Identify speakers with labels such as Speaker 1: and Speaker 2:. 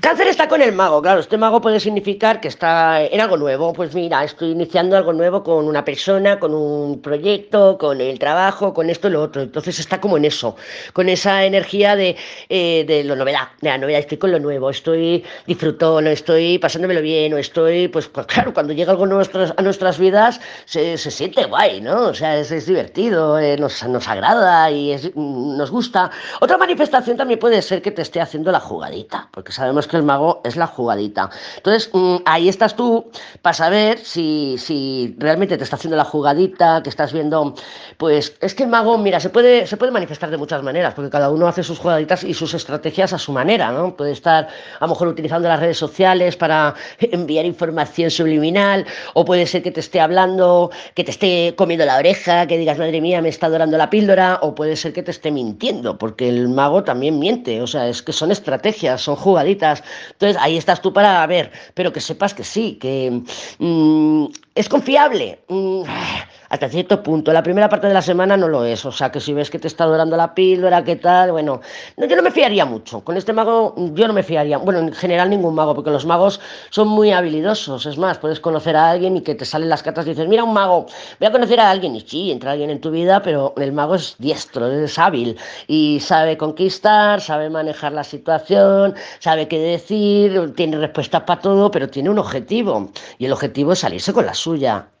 Speaker 1: Cáncer está con el mago, claro, este mago puede significar que está en algo nuevo, pues mira, estoy iniciando algo nuevo con una persona, con un proyecto, con el trabajo, con esto y lo otro, entonces está como en eso, con esa energía de, eh, de la novedad, de la novedad, estoy con lo nuevo, estoy disfrutón, estoy pasándomelo bien, o estoy, pues, pues claro, cuando llega algo nuestras, a nuestras vidas se, se, siente guay, ¿no? O sea, es, es divertido, eh, nos, nos, agrada y es, nos gusta. Otra manifestación también puede ser que te esté haciendo la jugadita, porque sabemos que el mago es la jugadita. Entonces, mmm, ahí estás tú para saber si, si, realmente te está haciendo la jugadita, que estás viendo. Pues es que el mago, mira, se puede, se puede manifestar de muchas maneras, porque cada uno hace sus jugaditas y sus estrategias a su manera, ¿no? Puede estar a lo mejor utilizando las redes sociales para enviar información subliminal, o puede ser que te esté hablando, que te esté comiendo la oreja, que digas, madre mía, me está dorando la píldora, o puede ser que te esté mintiendo, porque el mago también miente, o sea, es que son estrategias, son jugaditas. Entonces ahí estás tú para ver, pero que sepas que sí, que mmm, es confiable. Mmm, hasta cierto punto. La primera parte de la semana no lo es. O sea, que si ves que te está dorando la píldora, qué tal, bueno, no, yo no me fiaría mucho. Con este mago yo no me fiaría. Bueno, en general ningún mago, porque los magos son muy habilidosos. Es más, puedes conocer a alguien y que te salen las cartas y dices, mira un mago, voy a conocer a alguien. Y sí, entra alguien en tu vida, pero el mago es diestro, es hábil y sabe conquistar, sabe manejar la situación, sabe qué decir, tiene respuestas para todo, pero tiene un objetivo. Y el objetivo es salirse con la suya.